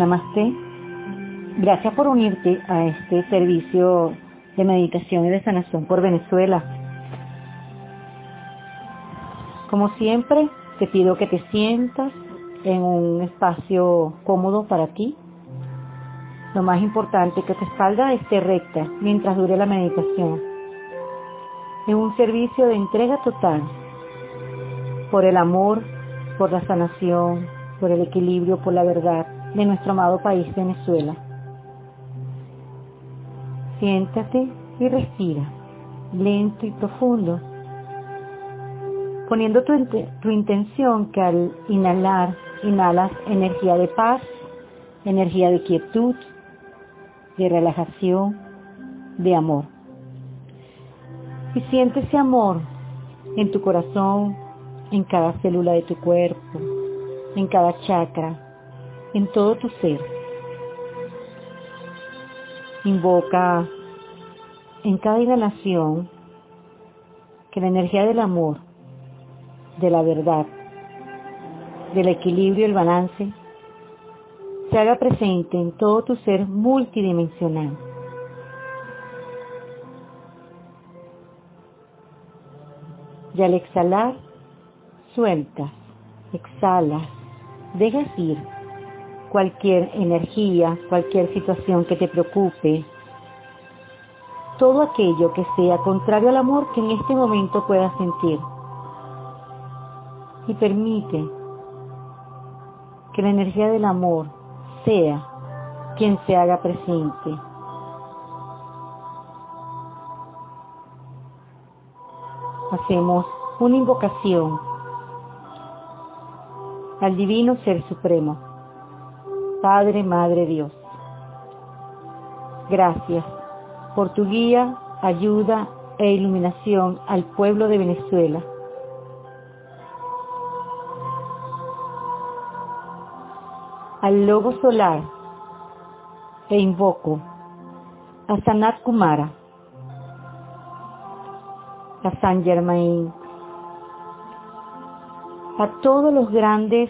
Namaste. Gracias por unirte a este servicio de meditación y de sanación por Venezuela. Como siempre, te pido que te sientas en un espacio cómodo para ti. Lo más importante, que tu espalda esté recta mientras dure la meditación. En un servicio de entrega total por el amor, por la sanación, por el equilibrio, por la verdad de nuestro amado país Venezuela. Siéntate y respira, lento y profundo, poniendo tu, tu, intención que al inhalar, inhalas energía de paz, energía de quietud, de relajación, de amor. Y siente ese amor en tu corazón, en cada célula de tu cuerpo, en cada chakra, en todo tu ser. Invoca en cada inhalación que la energía del amor, de la verdad, del equilibrio y el balance se haga presente en todo tu ser multidimensional. Y al exhalar, sueltas, exhalas, dejas ir cualquier energía, cualquier situación que te preocupe, todo aquello que sea contrario al amor que en este momento puedas sentir. Y permite que la energía del amor sea quien se haga presente. Hacemos una invocación al Divino Ser Supremo, Padre, Madre Dios. Gracias por tu guía, ayuda e iluminación al pueblo de Venezuela. Al lobo solar e invoco a Sanat Kumara, a San Germain, a todos los grandes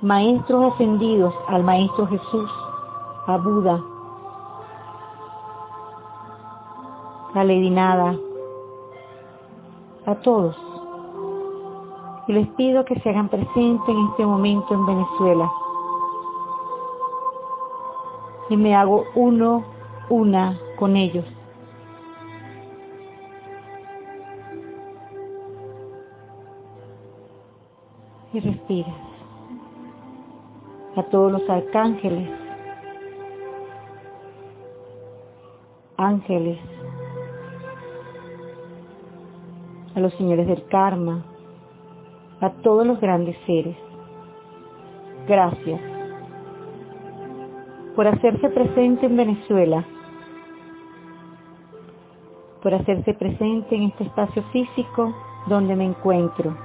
maestros ascendidos, al Maestro Jesús, a Buda, a Lady Nada, a todos. Y les pido que se hagan presentes en este momento en Venezuela. Y me hago uno, una con ellos. Y respira. A todos los arcángeles, ángeles, a los señores del karma, a todos los grandes seres. Gracias por hacerse presente en Venezuela, por hacerse presente en este espacio físico donde me encuentro,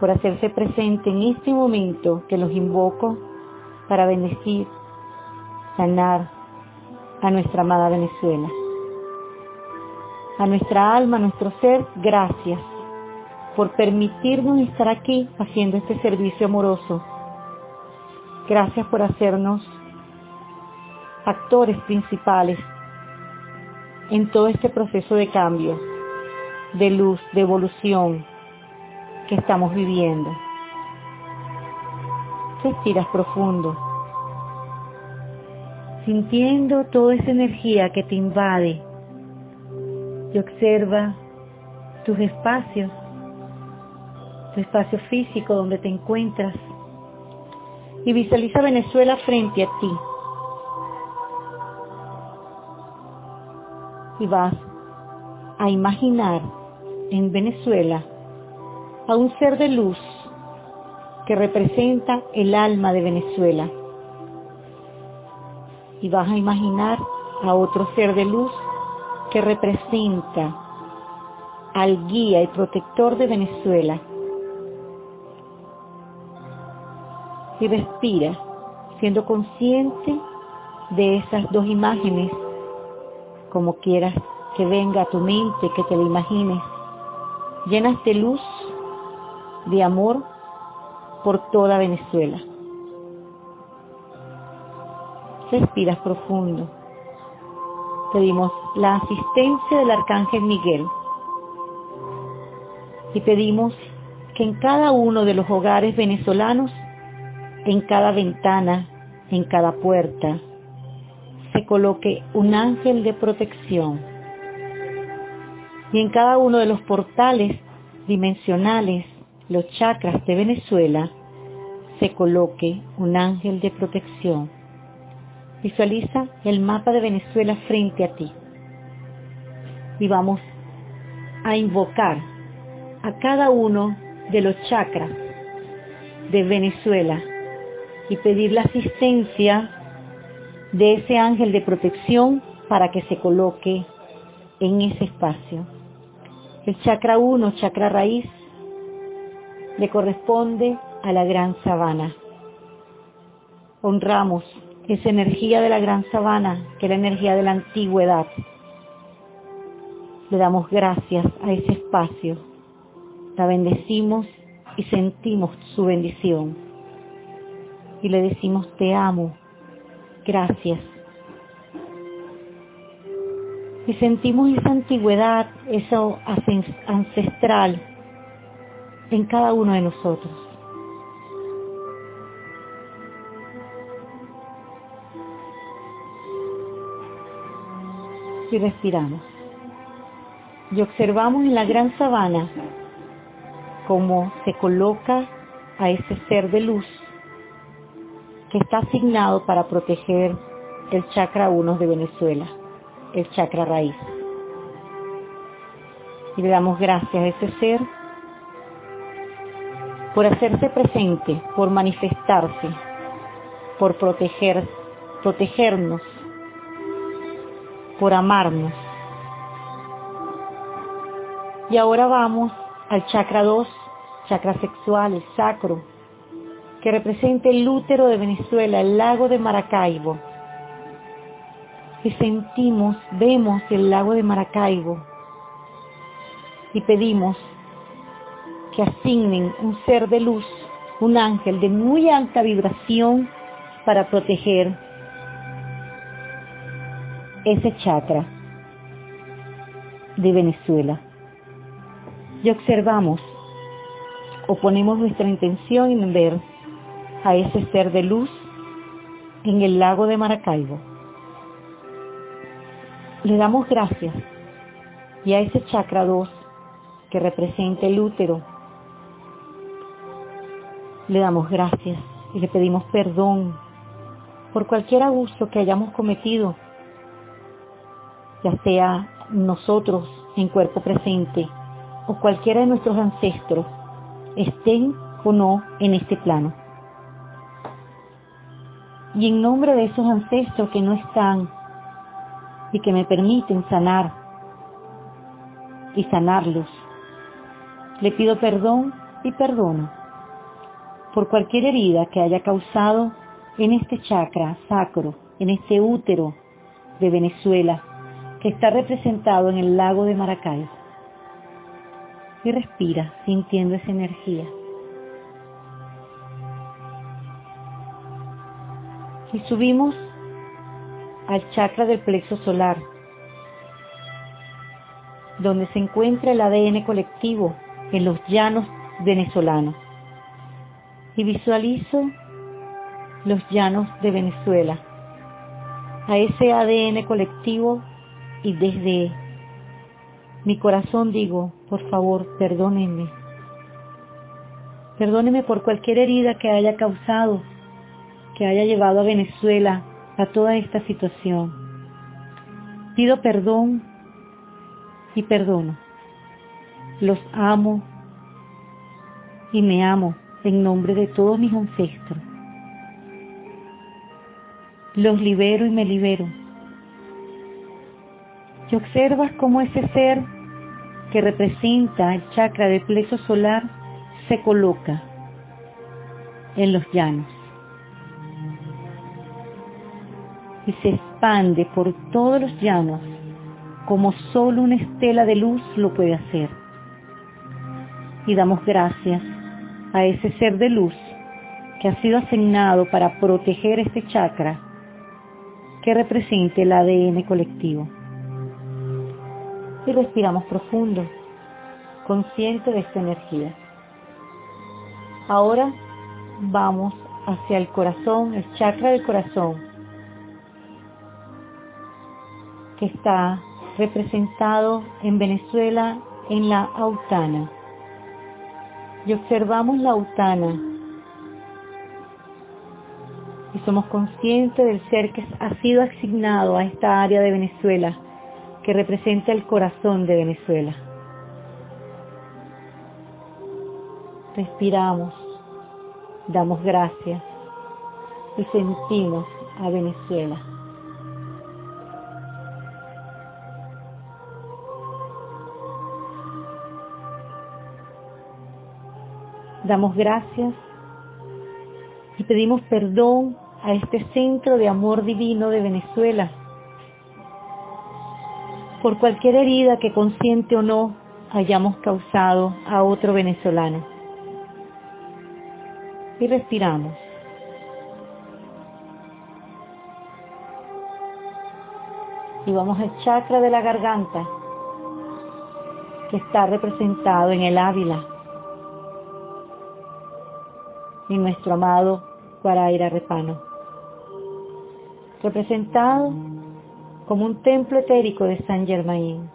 por hacerse presente en este momento que los invoco para bendecir, sanar a nuestra amada Venezuela a nuestra alma, a nuestro ser, gracias por permitirnos estar aquí haciendo este servicio amoroso. Gracias por hacernos actores principales en todo este proceso de cambio, de luz, de evolución que estamos viviendo. Respiras profundo, sintiendo toda esa energía que te invade y observa tus espacios, tu espacio físico donde te encuentras y visualiza Venezuela frente a ti. Y vas a imaginar en Venezuela a un ser de luz que representa el alma de Venezuela. Y vas a imaginar a otro ser de luz que representa al guía y protector de Venezuela. Y respira, siendo consciente de esas dos imágenes, como quieras que venga a tu mente, que te lo imagines, llenas de luz, de amor por toda Venezuela. Respiras profundo. Pedimos la asistencia del Arcángel Miguel y pedimos que en cada uno de los hogares venezolanos, en cada ventana, en cada puerta, se coloque un ángel de protección. Y en cada uno de los portales dimensionales, los chakras de Venezuela, se coloque un ángel de protección. Visualiza el mapa de Venezuela frente a ti. Y vamos a invocar a cada uno de los chakras de Venezuela y pedir la asistencia de ese ángel de protección para que se coloque en ese espacio. El chakra 1, chakra raíz, le corresponde a la gran sabana. Honramos esa energía de la gran sabana, que es la energía de la antigüedad. Le damos gracias a ese espacio, la bendecimos y sentimos su bendición. Y le decimos, te amo, gracias. Y sentimos esa antigüedad, eso ancestral en cada uno de nosotros. Y respiramos. Y observamos en la gran sabana cómo se coloca a ese ser de luz que está asignado para proteger el chakra 1 de Venezuela, el chakra raíz. Y le damos gracias a ese ser por hacerse presente, por manifestarse, por proteger, protegernos, por amarnos. Y ahora vamos al chakra 2, chakra sexual, el sacro, que representa el útero de Venezuela, el lago de Maracaibo. Y sentimos, vemos el lago de Maracaibo y pedimos que asignen un ser de luz, un ángel de muy alta vibración para proteger ese chakra de Venezuela. Y observamos o ponemos nuestra intención en ver a ese ser de luz en el lago de Maracaibo. Le damos gracias y a ese chakra 2 que representa el útero le damos gracias y le pedimos perdón por cualquier abuso que hayamos cometido, ya sea nosotros en cuerpo presente o cualquiera de nuestros ancestros, estén o no en este plano. Y en nombre de esos ancestros que no están y que me permiten sanar y sanarlos, le pido perdón y perdono por cualquier herida que haya causado en este chakra sacro, en este útero de Venezuela, que está representado en el lago de Maracay. Y respira sintiendo esa energía. Y subimos al chakra del plexo solar, donde se encuentra el ADN colectivo en los llanos venezolanos y visualizo los llanos de Venezuela, a ese ADN colectivo y desde mi corazón digo, por favor, perdónenme. Perdónenme por cualquier herida que haya causado, que haya llevado a Venezuela a toda esta situación. Pido perdón y perdono. Los amo, y me amo en nombre de todos mis ancestros. Los libero y me libero. Y observas cómo ese ser que representa el chakra del plexo solar se coloca en los llanos y se expande por todos los llanos como solo una estela de luz lo puede hacer. Y damos gracias a ese ser de luz que ha sido asignado para proteger este chakra que represente el ADN colectivo. Y respiramos profundo, consciente de esta energía. Ahora vamos hacia el corazón, el chakra del corazón, que está representado en Venezuela en la autana. Y observamos la autana y somos conscientes del ser que ha sido asignado a esta área de Venezuela que representa el corazón de Venezuela. Respiramos, damos gracias y sentimos a Venezuela. Damos gracias y pedimos perdón a este centro de amor divino de Venezuela por cualquier herida que consciente o no hayamos causado a otro venezolano. Y respiramos. Y vamos al chakra de la garganta, que está representado en el Ávila, en nuestro amado Guaraira Repano, representado como un templo etérico de San Germain.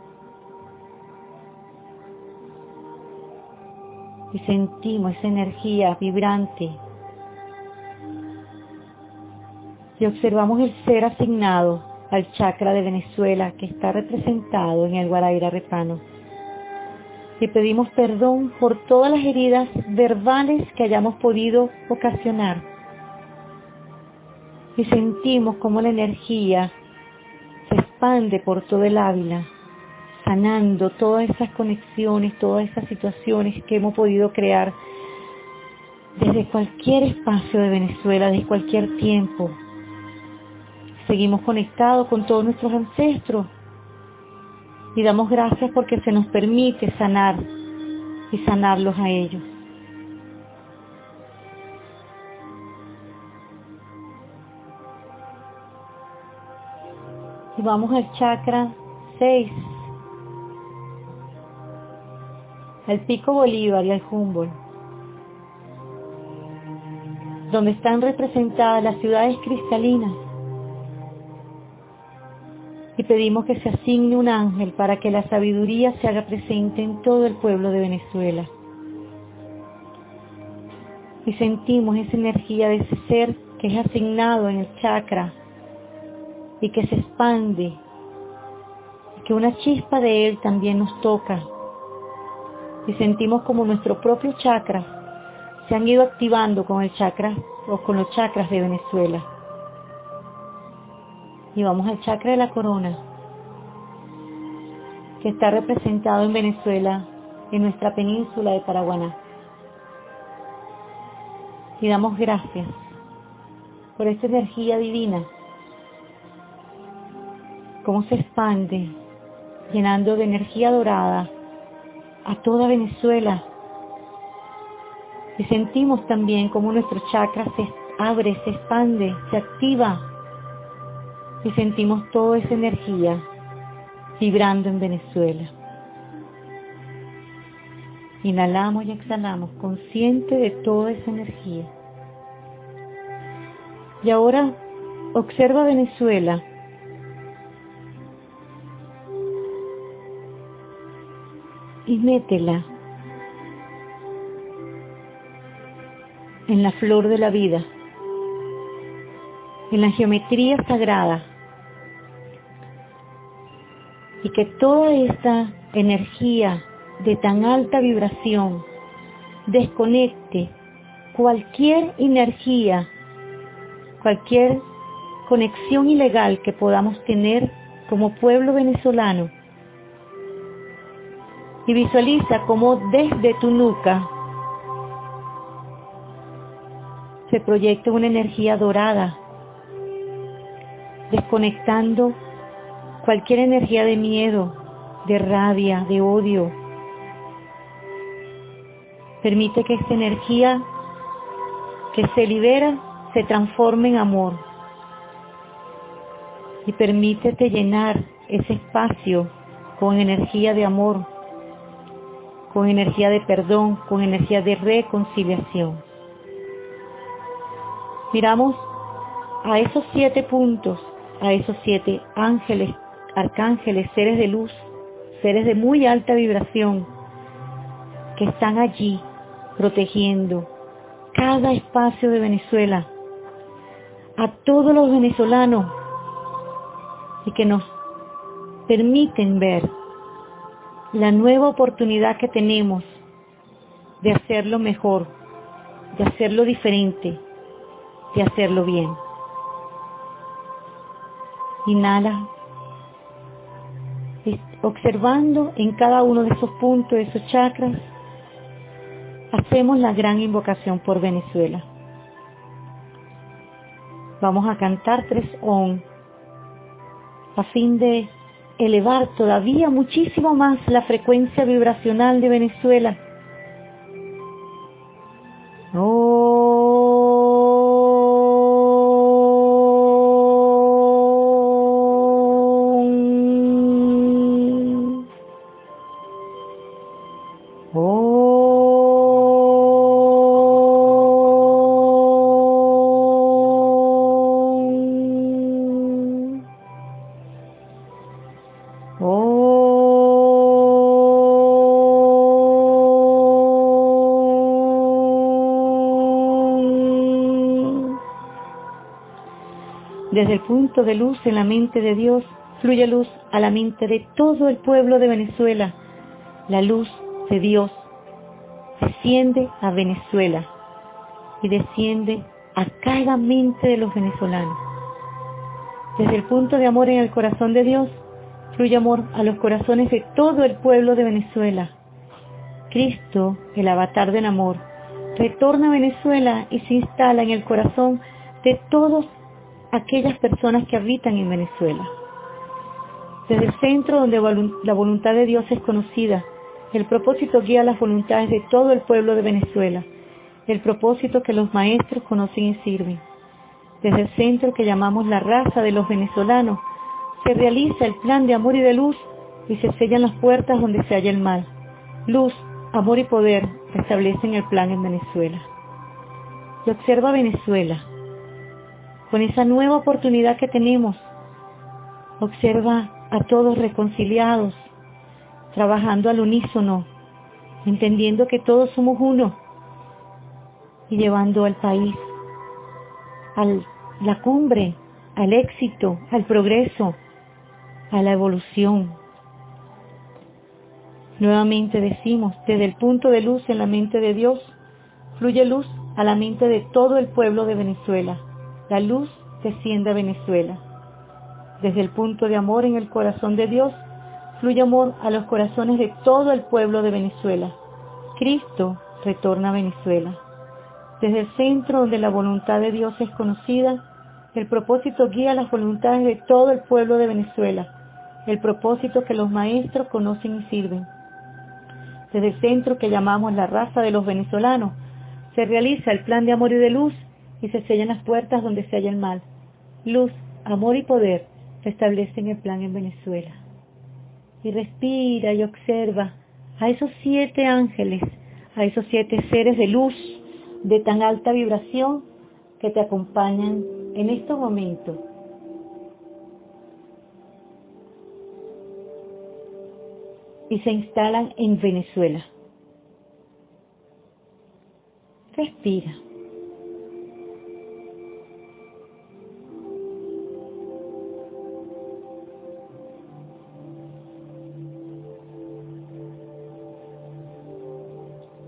Y sentimos esa energía vibrante. Y observamos el ser asignado al chakra de Venezuela que está representado en el Guaraira Repano y pedimos perdón por todas las heridas verbales que hayamos podido ocasionar. Y sentimos como la energía se expande por todo el Ávila, sanando todas esas conexiones, todas esas situaciones que hemos podido crear desde cualquier espacio de Venezuela, desde cualquier tiempo. Seguimos conectados con todos nuestros ancestros y damos gracias porque se nos permite sanar y sanarlos a ellos. Y vamos al chakra 6, al pico Bolívar y al Humboldt, donde están representadas las ciudades cristalinas pedimos que se asigne un ángel para que la sabiduría se haga presente en todo el pueblo de Venezuela. Y sentimos esa energía de ese ser que es asignado en el chakra y que se expande, que una chispa de él también nos toca. Y sentimos como nuestro propio chakra se han ido activando con el chakra o con los chakras de Venezuela y vamos al chakra de la corona, que está representado en Venezuela, en nuestra península de Paraguaná. Y damos gracias por esta energía divina, cómo se expande, llenando de energía dorada a toda Venezuela. Y sentimos también cómo nuestro chakra se abre, se expande, se activa y sentimos toda esa energía vibrando en Venezuela. Inhalamos y exhalamos, consciente de toda esa energía. Y ahora observa Venezuela. Y métela en la flor de la vida, en la geometría sagrada que toda esta energía de tan alta vibración desconecte cualquier energía, cualquier conexión ilegal que podamos tener como pueblo venezolano. Y visualiza cómo desde tu nuca se proyecta una energía dorada, desconectando cualquier energía de miedo, de rabia, de odio. Permite que esta energía que se libera se transforme en amor. Y permítete llenar ese espacio con energía de amor, con energía de perdón, con energía de reconciliación. Miramos a esos siete puntos, a esos siete ángeles, arcángeles, seres de luz, seres de muy alta vibración, que están allí protegiendo cada espacio de Venezuela, a todos los venezolanos y que nos permiten ver la nueva oportunidad que tenemos de hacerlo mejor, de hacerlo diferente, de hacerlo bien. Inhala, observando en cada uno de esos puntos, de esos chakras, hacemos la gran invocación por Venezuela. Vamos a cantar tres on a fin de elevar todavía muchísimo más la frecuencia vibracional de Venezuela. Desde el punto de luz en la mente de Dios, fluye luz a la mente de todo el pueblo de Venezuela. La luz de Dios desciende a Venezuela y desciende a cada mente de los venezolanos. Desde el punto de amor en el corazón de Dios, fluye amor a los corazones de todo el pueblo de Venezuela. Cristo, el avatar del amor, retorna a Venezuela y se instala en el corazón de todos aquellas personas que habitan en Venezuela. Desde el centro donde la voluntad de Dios es conocida, el propósito guía las voluntades de todo el pueblo de Venezuela, el propósito que los maestros conocen y sirven. Desde el centro que llamamos la raza de los venezolanos, se realiza el plan de amor y de luz y se sellan las puertas donde se halla el mal. Luz, amor y poder restablecen el plan en Venezuela. Y observa Venezuela, con esa nueva oportunidad que tenemos. Observa a todos reconciliados, trabajando al unísono, entendiendo que todos somos uno y llevando al país a la cumbre, al éxito, al progreso, a la evolución. Nuevamente decimos, desde el punto de luz en la mente de Dios, fluye luz a la mente de todo el pueblo de Venezuela. La luz desciende a Venezuela. Desde el punto de amor en el corazón de Dios, fluye amor a los corazones de todo el pueblo de Venezuela. Cristo retorna a Venezuela. Desde el centro donde la voluntad de Dios es conocida, el propósito guía las voluntades de todo el pueblo de Venezuela, el propósito que los maestros conocen y sirven. Desde el centro que llamamos la raza de los venezolanos, se realiza el plan de amor y de luz y se sellan las puertas donde se halla el mal. Luz, amor y poder restablecen el plan en Venezuela. Y respira y observa a esos siete ángeles, a esos siete seres de luz de tan alta vibración que te acompañan en estos momentos. Y se instalan en Venezuela. Respira.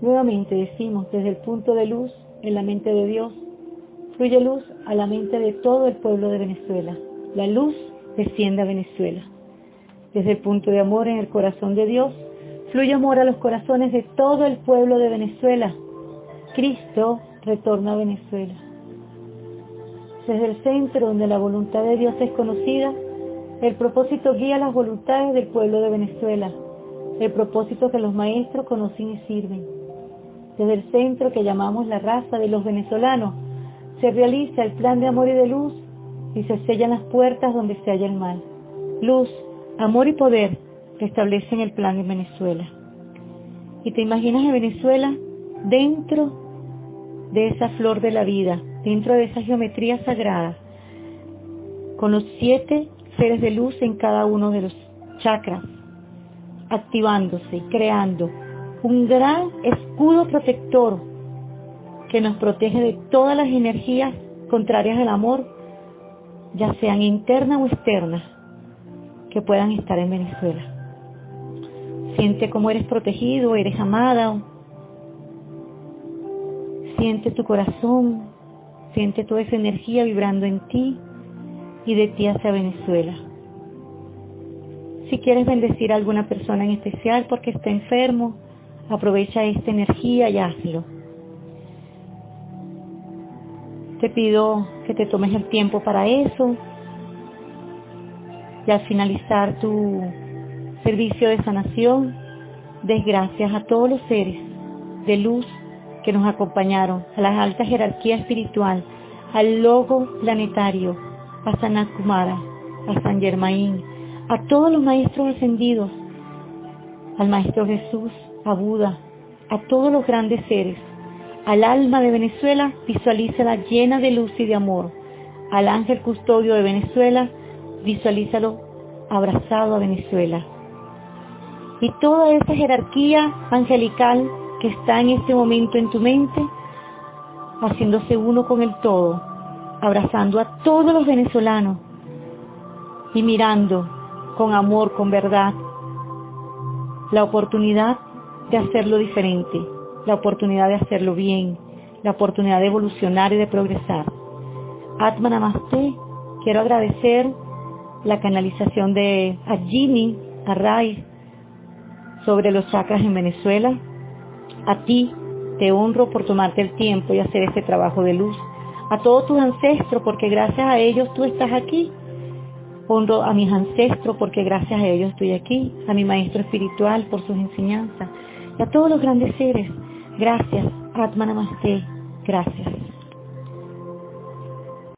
Nuevamente decimos, desde el punto de luz en la mente de Dios, fluye luz a la mente de todo el pueblo de Venezuela. La luz desciende a Venezuela. Desde el punto de amor en el corazón de Dios, fluye amor a los corazones de todo el pueblo de Venezuela. Cristo retorna a Venezuela. Desde el centro donde la voluntad de Dios es conocida, el propósito guía las voluntades del pueblo de Venezuela, el propósito que los maestros conocen y sirven. Desde el centro que llamamos la raza de los venezolanos, se realiza el plan de amor y de luz y se sellan las puertas donde se halla el mal. Luz, amor y poder restablecen el plan en Venezuela. Y te imaginas a Venezuela dentro de esa flor de la vida, dentro de esa geometría sagrada, con los siete seres de luz en cada uno de los chakras, activándose, creando un gran escudo protector que nos protege de todas las energías contrarias al amor, ya sean internas o externas, que puedan estar en Venezuela. Siente cómo eres protegido, eres amada. Siente tu corazón, siente toda esa energía vibrando en ti y de ti hacia Venezuela. Si quieres bendecir a alguna persona en especial porque está enfermo, aprovecha esta energía y hazlo. Te pido que te tomes el tiempo para eso y al finalizar tu servicio de sanación, des gracias a todos los seres de luz que nos acompañaron, a la alta jerarquía espiritual, al logo planetario, a Sanat Kumara, a San Germain, a todos los maestros ascendidos, al Maestro Jesús, a Buda, a todos los grandes seres. Al alma de Venezuela, visualízala llena de luz y de amor. Al ángel custodio de Venezuela, visualízalo abrazado a Venezuela. Y toda esa jerarquía angelical que está en este momento en tu mente, haciéndose uno con el todo, abrazando a todos los venezolanos y mirando con amor, con verdad, la oportunidad de hacerlo diferente, la oportunidad de hacerlo bien, la oportunidad de evolucionar y de progresar. Atma Namaste, quiero agradecer la canalización de Ajini, a Rai, sobre los chakras en Venezuela. A ti te honro por tomarte el tiempo y hacer este trabajo de luz. A todos tus ancestros, porque gracias a ellos tú estás aquí Honro a mis ancestros porque gracias a ellos estoy aquí, a mi maestro espiritual por sus enseñanzas y a todos los grandes seres. Gracias, Atma Namaste. Gracias.